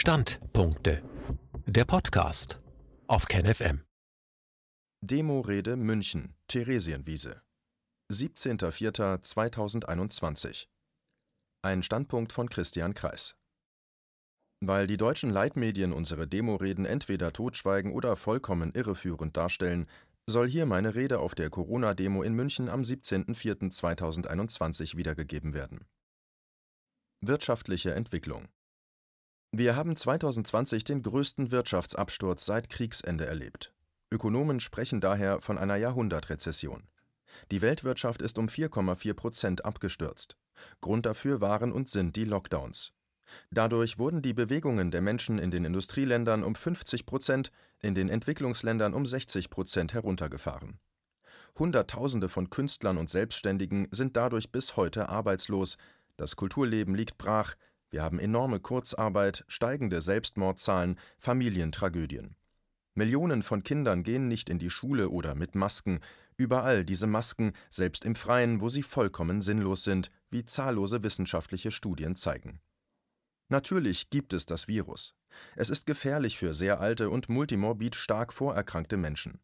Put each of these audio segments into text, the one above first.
Standpunkte. Der Podcast auf KenFM. Demo-Rede München, Theresienwiese. 17.04.2021. Ein Standpunkt von Christian Kreis. Weil die deutschen Leitmedien unsere Demoreden entweder totschweigen oder vollkommen irreführend darstellen, soll hier meine Rede auf der Corona-Demo in München am 17.04.2021 wiedergegeben werden. Wirtschaftliche Entwicklung Wir haben 2020 den größten Wirtschaftsabsturz seit Kriegsende erlebt. Ökonomen sprechen daher von einer Jahrhundertrezession. Die Weltwirtschaft ist um 4,4 Prozent abgestürzt. Grund dafür waren und sind die Lockdowns. Dadurch wurden die Bewegungen der Menschen in den Industrieländern um 50 Prozent, in den Entwicklungsländern um 60 Prozent heruntergefahren. Hunderttausende von Künstlern und Selbstständigen sind dadurch bis heute arbeitslos, das Kulturleben liegt brach, wir haben enorme Kurzarbeit, steigende Selbstmordzahlen, Familientragödien. Millionen von Kindern gehen nicht in die Schule oder mit Masken, überall diese Masken, selbst im Freien, wo sie vollkommen sinnlos sind, wie zahllose wissenschaftliche Studien zeigen. Natürlich gibt es das Virus. Es ist gefährlich für sehr alte und multimorbid stark vorerkrankte Menschen.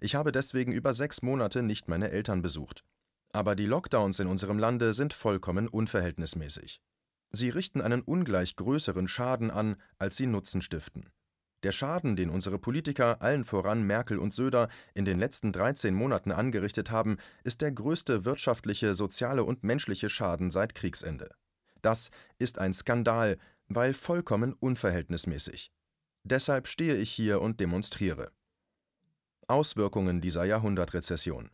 Ich habe deswegen über sechs Monate nicht meine Eltern besucht. Aber die Lockdowns in unserem Lande sind vollkommen unverhältnismäßig. Sie richten einen ungleich größeren Schaden an, als sie Nutzen stiften. Der Schaden, den unsere Politiker, allen voran Merkel und Söder, in den letzten 13 Monaten angerichtet haben, ist der größte wirtschaftliche, soziale und menschliche Schaden seit Kriegsende. Das ist ein Skandal, weil vollkommen unverhältnismäßig. Deshalb stehe ich hier und demonstriere. Auswirkungen dieser Jahrhundertrezession.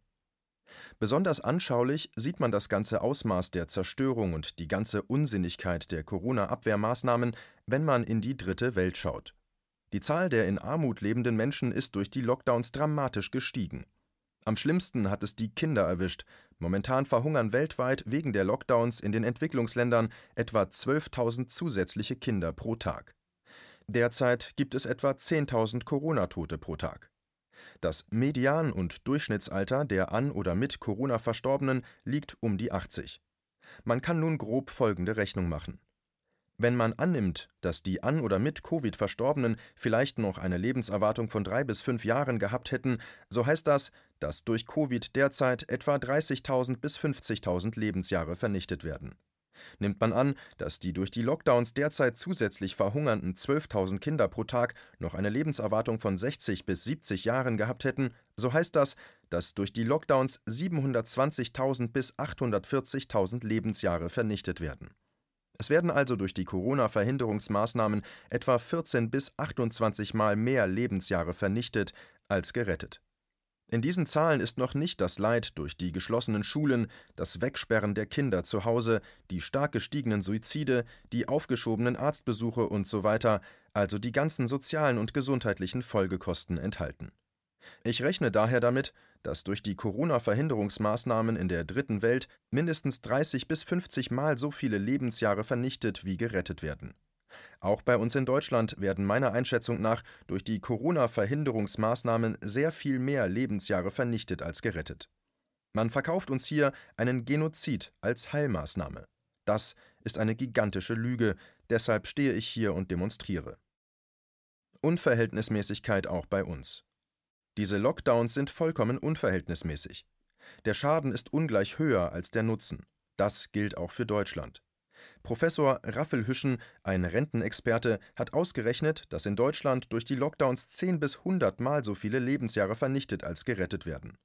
Besonders anschaulich sieht man das ganze Ausmaß der Zerstörung und die ganze Unsinnigkeit der Corona-Abwehrmaßnahmen, wenn man in die dritte Welt schaut. Die Zahl der in Armut lebenden Menschen ist durch die Lockdowns dramatisch gestiegen. Am schlimmsten hat es die Kinder erwischt. Momentan verhungern weltweit wegen der Lockdowns in den Entwicklungsländern etwa 12.000 zusätzliche Kinder pro Tag. Derzeit gibt es etwa 10.000 Corona-Tote pro Tag. Das Median- und Durchschnittsalter der an oder mit Corona Verstorbenen liegt um die 80. Man kann nun grob folgende Rechnung machen. Wenn man annimmt, dass die an oder mit Covid Verstorbenen vielleicht noch eine Lebenserwartung von drei bis fünf Jahren gehabt hätten, so heißt das, dass durch Covid derzeit etwa 30.000 bis 50.000 Lebensjahre vernichtet werden. Nimmt man an, dass die durch die Lockdowns derzeit zusätzlich verhungernden 12.000 Kinder pro Tag noch eine Lebenserwartung von 60 bis 70 Jahren gehabt hätten, so heißt das, dass durch die Lockdowns 720.000 bis 840.000 Lebensjahre vernichtet werden. Es werden also durch die Corona-Verhinderungsmaßnahmen etwa 14 bis 28 Mal mehr Lebensjahre vernichtet als gerettet. In diesen Zahlen ist noch nicht das Leid durch die geschlossenen Schulen, das Wegsperren der Kinder zu Hause, die stark gestiegenen Suizide, die aufgeschobenen Arztbesuche usw., so also die ganzen sozialen und gesundheitlichen Folgekosten enthalten. Ich rechne daher damit, dass durch die Corona-Verhinderungsmaßnahmen in der dritten Welt mindestens 30 bis 50 Mal so viele Lebensjahre vernichtet wie gerettet werden. Auch bei uns in Deutschland werden meiner Einschätzung nach durch die Corona-Verhinderungsmaßnahmen sehr viel mehr Lebensjahre vernichtet als gerettet. Man verkauft uns hier einen Genozid als Heilmaßnahme. Das ist eine gigantische Lüge, deshalb stehe ich hier und demonstriere. Unverhältnismäßigkeit auch bei uns. Diese Lockdowns sind vollkommen unverhältnismäßig. Der Schaden ist ungleich höher als der Nutzen. Das gilt auch für Deutschland. Professor Raffelhüschen, ein Rentenexperte, hat ausgerechnet, dass in Deutschland durch die Lockdowns 10 bis 100 Mal so viele Lebensjahre vernichtet als gerettet werden.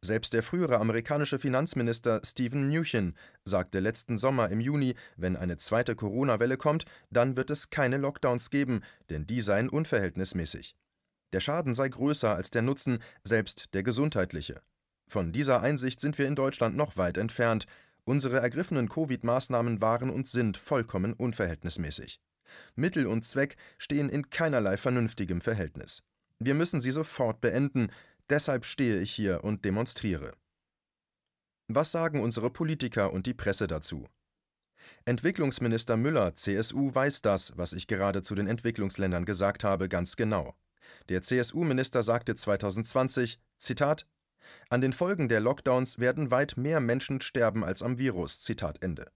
Selbst der frühere amerikanische Finanzminister Stephen Mnuchin sagte letzten Sommer im Juni, wenn eine zweite Corona-Welle kommt, dann wird es keine Lockdowns geben, denn die seien unverhältnismäßig. Der Schaden sei größer als der Nutzen, selbst der gesundheitliche. Von dieser Einsicht sind wir in Deutschland noch weit entfernt, Unsere ergriffenen Covid-Maßnahmen waren und sind vollkommen unverhältnismäßig. Mittel und Zweck stehen in keinerlei vernünftigem Verhältnis. Wir müssen sie sofort beenden, deshalb stehe ich hier und demonstriere. Was sagen unsere Politiker und die Presse dazu? Entwicklungsminister Müller, CSU, weiß das, was ich gerade zu den Entwicklungsländern gesagt habe, ganz genau. Der CSU-Minister sagte 2020, Zitat, an den Folgen der Lockdowns werden weit mehr Menschen sterben als am Virus. Zitat Ende.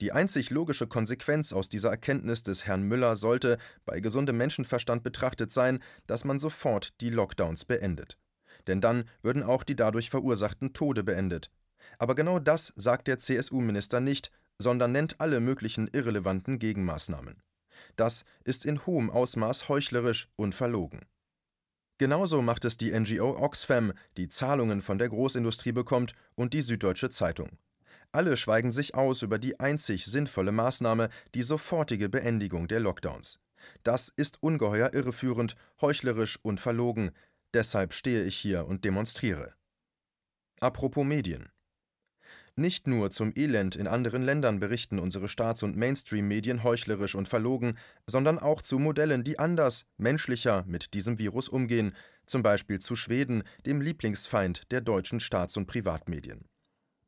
Die einzig logische Konsequenz aus dieser Erkenntnis des Herrn Müller sollte, bei gesundem Menschenverstand betrachtet sein, dass man sofort die Lockdowns beendet. Denn dann würden auch die dadurch verursachten Tode beendet. Aber genau das sagt der CSU-Minister nicht, sondern nennt alle möglichen irrelevanten Gegenmaßnahmen. Das ist in hohem Ausmaß heuchlerisch und verlogen. Genauso macht es die NGO Oxfam, die Zahlungen von der Großindustrie bekommt, und die Süddeutsche Zeitung. Alle schweigen sich aus über die einzig sinnvolle Maßnahme, die sofortige Beendigung der Lockdowns. Das ist ungeheuer irreführend, heuchlerisch und verlogen. Deshalb stehe ich hier und demonstriere. Apropos Medien. Nicht nur zum Elend in anderen Ländern berichten unsere Staats- und Mainstream-Medien heuchlerisch und verlogen, sondern auch zu Modellen, die anders, menschlicher mit diesem Virus umgehen, zum Beispiel zu Schweden, dem Lieblingsfeind der deutschen Staats- und Privatmedien.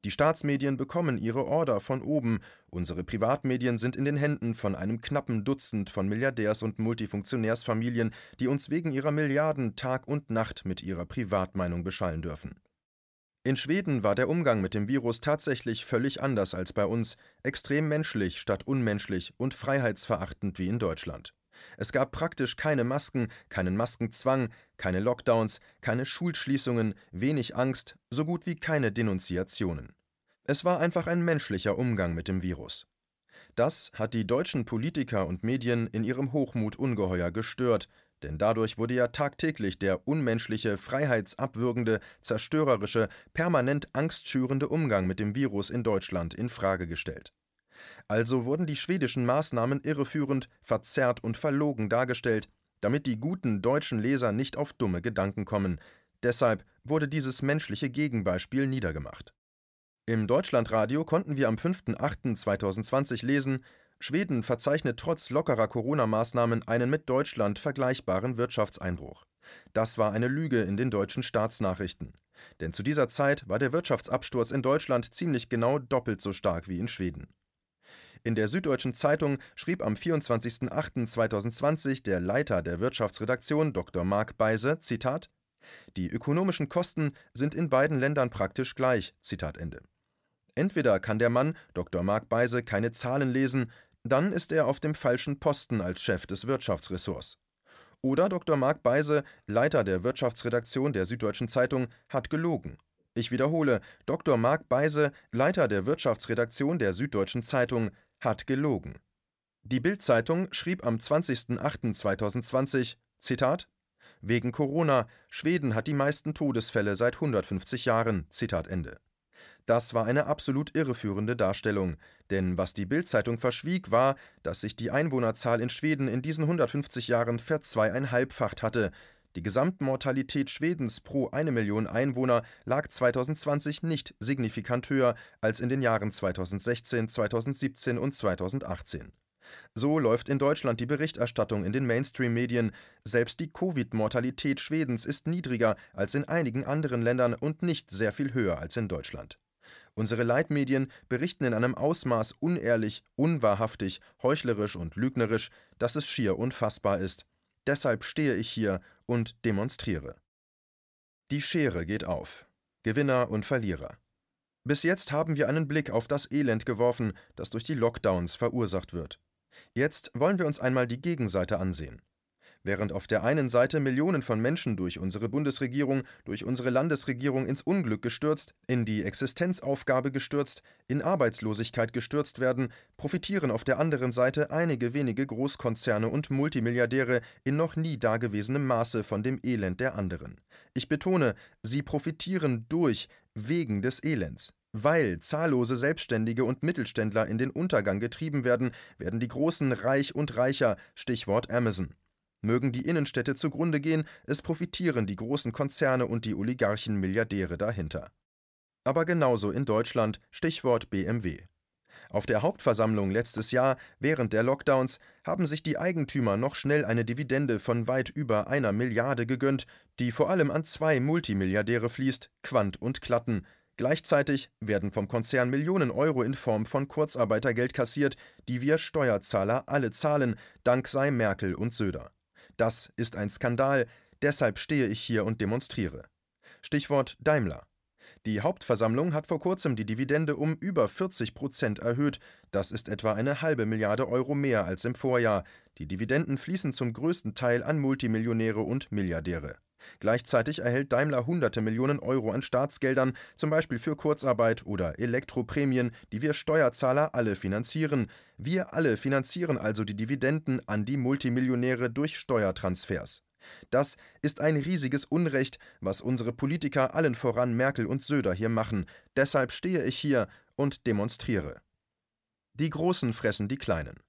Die Staatsmedien bekommen ihre Order von oben, unsere Privatmedien sind in den Händen von einem knappen Dutzend von Milliardärs- und Multifunktionärsfamilien, die uns wegen ihrer Milliarden Tag und Nacht mit ihrer Privatmeinung beschallen dürfen. In Schweden war der Umgang mit dem Virus tatsächlich völlig anders als bei uns, extrem menschlich statt unmenschlich und freiheitsverachtend wie in Deutschland. Es gab praktisch keine Masken, keinen Maskenzwang, keine Lockdowns, keine Schulschließungen, wenig Angst, so gut wie keine Denunziationen. Es war einfach ein menschlicher Umgang mit dem Virus. Das hat die deutschen Politiker und Medien in ihrem Hochmut ungeheuer gestört, denn dadurch wurde ja tagtäglich der unmenschliche, freiheitsabwürgende, zerstörerische, permanent angstschürende Umgang mit dem Virus in Deutschland in Frage gestellt. Also wurden die schwedischen Maßnahmen irreführend, verzerrt und verlogen dargestellt, damit die guten deutschen Leser nicht auf dumme Gedanken kommen. Deshalb wurde dieses menschliche Gegenbeispiel niedergemacht. Im Deutschlandradio konnten wir am 5.8.2020 lesen, Schweden verzeichnet trotz lockerer Corona-Maßnahmen einen mit Deutschland vergleichbaren Wirtschaftseinbruch. Das war eine Lüge in den deutschen Staatsnachrichten. Denn zu dieser Zeit war der Wirtschaftsabsturz in Deutschland ziemlich genau doppelt so stark wie in Schweden. In der Süddeutschen Zeitung schrieb am 24.08.2020 der Leiter der Wirtschaftsredaktion Dr. Mark Beise, Zitat, Die ökonomischen Kosten sind in beiden Ländern praktisch gleich. Zitat Ende. Entweder kann der Mann, Dr. Mark Beise, keine Zahlen lesen, dann ist er auf dem falschen Posten als Chef des Wirtschaftsressorts. Oder Dr. Mark Beise, Leiter der Wirtschaftsredaktion der Süddeutschen Zeitung, hat gelogen. Ich wiederhole, Dr. Mark Beise, Leiter der Wirtschaftsredaktion der Süddeutschen Zeitung, hat gelogen. Die Bild-Zeitung schrieb am 20.08.2020, Zitat, Wegen Corona, Schweden hat die meisten Todesfälle seit 150 Jahren, Zitat Ende. Das war eine absolut irreführende Darstellung, denn was die Bild-Zeitung verschwieg, war, dass sich die Einwohnerzahl in Schweden in diesen 150 Jahren verzweieinhalbfacht hatte. Die Gesamtmortalität Schwedens pro eine Million Einwohner lag 2020 nicht signifikant höher als in den Jahren 2016, 2017 und 2018. So läuft in Deutschland die Berichterstattung in den Mainstream-Medien. Selbst die Covid-Mortalität Schwedens ist niedriger als in einigen anderen Ländern und nicht sehr viel höher als in Deutschland. Unsere Leitmedien berichten in einem Ausmaß unehrlich, unwahrhaftig, heuchlerisch und lügnerisch, dass es schier unfassbar ist. Deshalb stehe ich hier und demonstriere. Die Schere geht auf. Gewinner und Verlierer. Bis jetzt haben wir einen Blick auf das Elend geworfen, das durch die Lockdowns verursacht wird. Jetzt wollen wir uns einmal die Gegenseite ansehen. Während auf der einen Seite Millionen von Menschen durch unsere Bundesregierung, durch unsere Landesregierung ins Unglück gestürzt, in die Existenzaufgabe gestürzt, in Arbeitslosigkeit gestürzt werden, profitieren auf der anderen Seite einige wenige Großkonzerne und Multimilliardäre in noch nie dagewesenem Maße von dem Elend der anderen. Ich betone, sie profitieren durch, wegen des Elends. Weil zahllose Selbstständige und Mittelständler in den Untergang getrieben werden, werden die Großen reich und reicher, Stichwort Amazon. Mögen die Innenstädte zugrunde gehen, es profitieren die großen Konzerne und die Oligarchen Milliardäre dahinter. Aber genauso in Deutschland, Stichwort BMW. Auf der Hauptversammlung letztes Jahr, während der Lockdowns, haben sich die Eigentümer noch schnell eine Dividende von weit über einer Milliarde gegönnt, die vor allem an zwei Multimilliardäre fließt, Quant und Klatten. Gleichzeitig werden vom Konzern Millionen Euro in Form von Kurzarbeitergeld kassiert, die wir Steuerzahler alle zahlen, dank sei Merkel und Söder. Das ist ein Skandal, deshalb stehe ich hier und demonstriere. Stichwort Daimler. Die Hauptversammlung hat vor kurzem die Dividende um über 40 Prozent erhöht. Das ist etwa eine halbe Milliarde Euro mehr als im Vorjahr. Die Dividenden fließen zum größten Teil an Multimillionäre und Milliardäre. Gleichzeitig erhält Daimler hunderte Millionen Euro an Staatsgeldern, zum Beispiel für Kurzarbeit oder Elektroprämien, die wir Steuerzahler alle finanzieren. Wir alle finanzieren also die Dividenden an die Multimillionäre durch Steuertransfers. Das ist ein riesiges Unrecht, was unsere Politiker allen voran Merkel und Söder hier machen. Deshalb stehe ich hier und demonstriere. Die Großen fressen die Kleinen.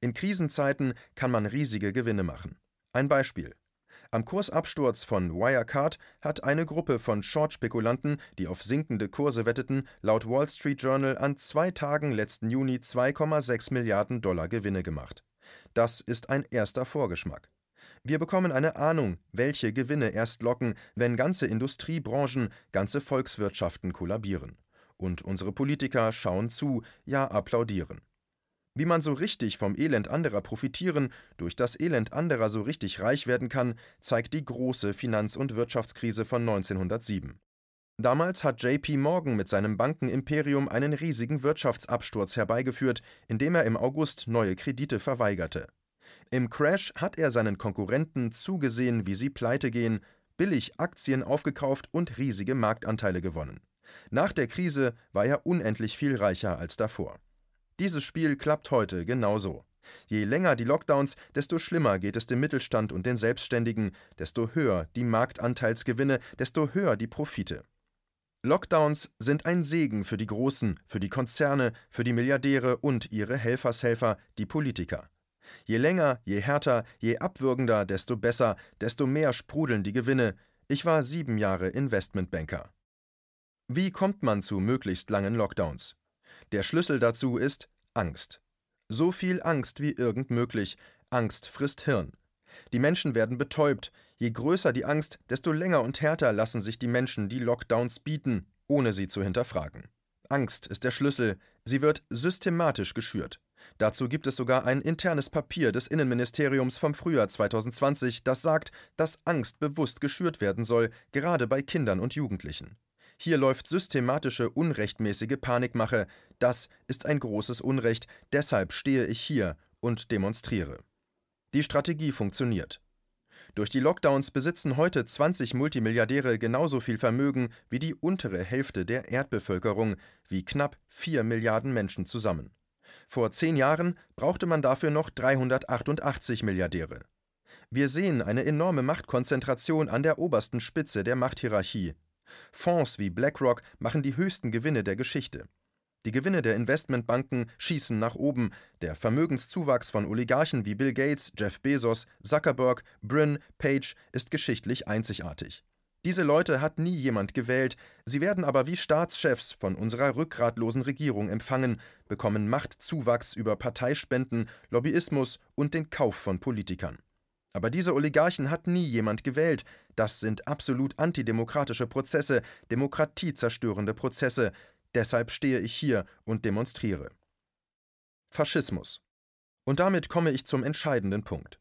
In Krisenzeiten kann man riesige Gewinne machen. Ein Beispiel. Am Kursabsturz von Wirecard hat eine Gruppe von Short-Spekulanten, die auf sinkende Kurse wetteten, laut Wall Street Journal an zwei Tagen letzten Juni 2,6 Milliarden Dollar Gewinne gemacht. Das ist ein erster Vorgeschmack. Wir bekommen eine Ahnung, welche Gewinne erst locken, wenn ganze Industriebranchen, ganze Volkswirtschaften kollabieren. Und unsere Politiker schauen zu, ja applaudieren. Wie man so richtig vom Elend anderer profitieren, durch das Elend anderer so richtig reich werden kann, zeigt die große Finanz- und Wirtschaftskrise von 1907. Damals hat JP Morgan mit seinem Bankenimperium einen riesigen Wirtschaftsabsturz herbeigeführt, indem er im August neue Kredite verweigerte. Im Crash hat er seinen Konkurrenten zugesehen, wie sie pleite gehen, billig Aktien aufgekauft und riesige Marktanteile gewonnen. Nach der Krise war er unendlich viel reicher als davor. Dieses Spiel klappt heute genauso. Je länger die Lockdowns, desto schlimmer geht es dem Mittelstand und den Selbstständigen, desto höher die Marktanteilsgewinne, desto höher die Profite. Lockdowns sind ein Segen für die Großen, für die Konzerne, für die Milliardäre und ihre Helfershelfer, die Politiker. Je länger, je härter, je abwürgender, desto besser, desto mehr sprudeln die Gewinne. Ich war sieben Jahre Investmentbanker. Wie kommt man zu möglichst langen Lockdowns? Der Schlüssel dazu ist Angst. So viel Angst wie irgend möglich. Angst frisst Hirn. Die Menschen werden betäubt. Je größer die Angst, desto länger und härter lassen sich die Menschen die Lockdowns bieten, ohne sie zu hinterfragen. Angst ist der Schlüssel. Sie wird systematisch geschürt. Dazu gibt es sogar ein internes Papier des Innenministeriums vom Frühjahr 2020, das sagt, dass Angst bewusst geschürt werden soll, gerade bei Kindern und Jugendlichen. Hier läuft systematische, unrechtmäßige Panikmache. Das ist ein großes Unrecht, deshalb stehe ich hier und demonstriere. Die Strategie funktioniert. Durch die Lockdowns besitzen heute 20 Multimilliardäre genauso viel Vermögen wie die untere Hälfte der Erdbevölkerung, wie knapp 4 Milliarden Menschen zusammen. Vor zehn Jahren brauchte man dafür noch 388 Milliardäre. Wir sehen eine enorme Machtkonzentration an der obersten Spitze der Machthierarchie. Fonds wie BlackRock machen die höchsten Gewinne der Geschichte. Die Gewinne der Investmentbanken schießen nach oben. Der Vermögenszuwachs von Oligarchen wie Bill Gates, Jeff Bezos, Zuckerberg, Brin, Page ist geschichtlich einzigartig. Diese Leute hat nie jemand gewählt, sie werden aber wie Staatschefs von unserer rückgratlosen Regierung empfangen, bekommen Machtzuwachs über Parteispenden, Lobbyismus und den Kauf von Politikern. Aber diese Oligarchen hat nie jemand gewählt. Das sind absolut antidemokratische Prozesse, demokratiezerstörende Prozesse. Deshalb stehe ich hier und demonstriere. Faschismus. Und damit komme ich zum entscheidenden Punkt.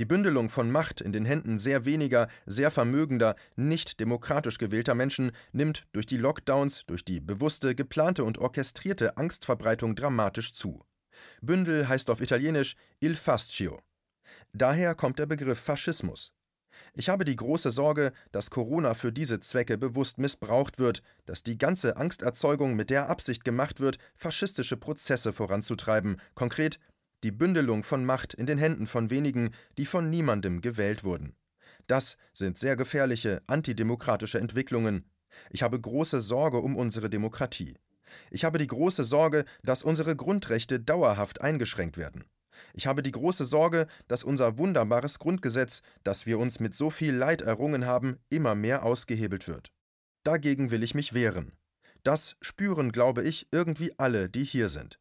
Die Bündelung von Macht in den Händen sehr weniger, sehr vermögender, nicht demokratisch gewählter Menschen nimmt durch die Lockdowns, durch die bewusste, geplante und orchestrierte Angstverbreitung dramatisch zu. Bündel heißt auf Italienisch il fascio. Daher kommt der Begriff Faschismus. Ich habe die große Sorge, dass Corona für diese Zwecke bewusst missbraucht wird, dass die ganze Angsterzeugung mit der Absicht gemacht wird, faschistische Prozesse voranzutreiben, konkret die Bündelung von Macht in den Händen von wenigen, die von niemandem gewählt wurden. Das sind sehr gefährliche, antidemokratische Entwicklungen. Ich habe große Sorge um unsere Demokratie. Ich habe die große Sorge, dass unsere Grundrechte dauerhaft eingeschränkt werden. Ich habe die große Sorge, dass unser wunderbares Grundgesetz, das wir uns mit so viel Leid errungen haben, immer mehr ausgehebelt wird. Dagegen will ich mich wehren. Das spüren, glaube ich, irgendwie alle, die hier sind.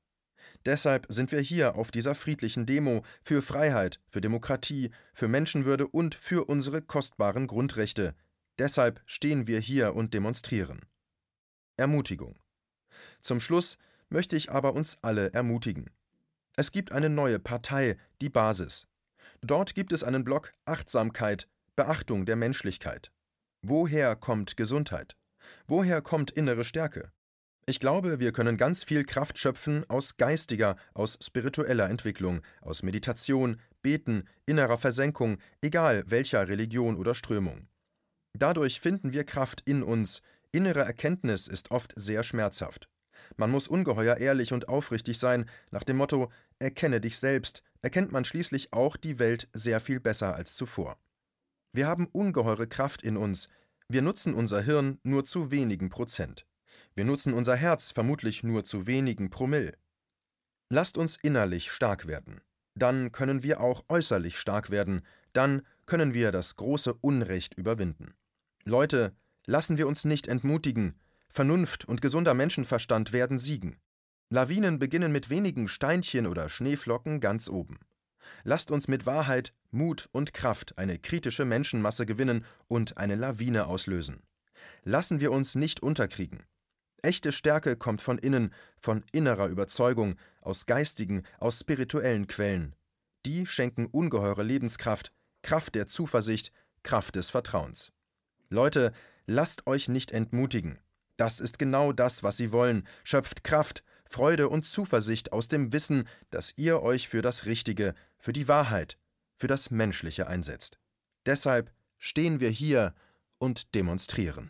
Deshalb sind wir hier auf dieser friedlichen Demo für Freiheit, für Demokratie, für Menschenwürde und für unsere kostbaren Grundrechte. Deshalb stehen wir hier und demonstrieren. Ermutigung. Zum Schluss möchte ich aber uns alle ermutigen. Es gibt eine neue Partei, die Basis. Dort gibt es einen Block Achtsamkeit, Beachtung der Menschlichkeit. Woher kommt Gesundheit? Woher kommt innere Stärke? Ich glaube, wir können ganz viel Kraft schöpfen aus geistiger, aus spiritueller Entwicklung, aus Meditation, Beten, innerer Versenkung, egal welcher Religion oder Strömung. Dadurch finden wir Kraft in uns, innere Erkenntnis ist oft sehr schmerzhaft. Man muss ungeheuer ehrlich und aufrichtig sein, nach dem Motto Erkenne dich selbst, erkennt man schließlich auch die Welt sehr viel besser als zuvor. Wir haben ungeheure Kraft in uns, wir nutzen unser Hirn nur zu wenigen Prozent. Wir nutzen unser Herz vermutlich nur zu wenigen Promille. Lasst uns innerlich stark werden. Dann können wir auch äußerlich stark werden, dann können wir das große Unrecht überwinden. Leute, lassen wir uns nicht entmutigen, Vernunft und gesunder Menschenverstand werden siegen. Lawinen beginnen mit wenigen Steinchen oder Schneeflocken ganz oben. Lasst uns mit Wahrheit, Mut und Kraft eine kritische Menschenmasse gewinnen und eine Lawine auslösen. Lassen wir uns nicht unterkriegen. Echte Stärke kommt von innen, von innerer Überzeugung, aus geistigen, aus spirituellen Quellen. Die schenken ungeheure Lebenskraft, Kraft der Zuversicht, Kraft des Vertrauens. Leute, lasst euch nicht entmutigen. Das ist genau das, was sie wollen. Schöpft Kraft, Freude und Zuversicht aus dem Wissen, dass ihr euch für das Richtige, für die Wahrheit, für das Menschliche einsetzt. Deshalb stehen wir hier und demonstrieren.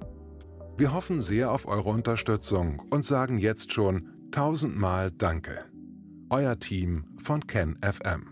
Wir hoffen sehr auf eure Unterstützung und sagen jetzt schon tausendmal Danke. Euer Team von KenFM.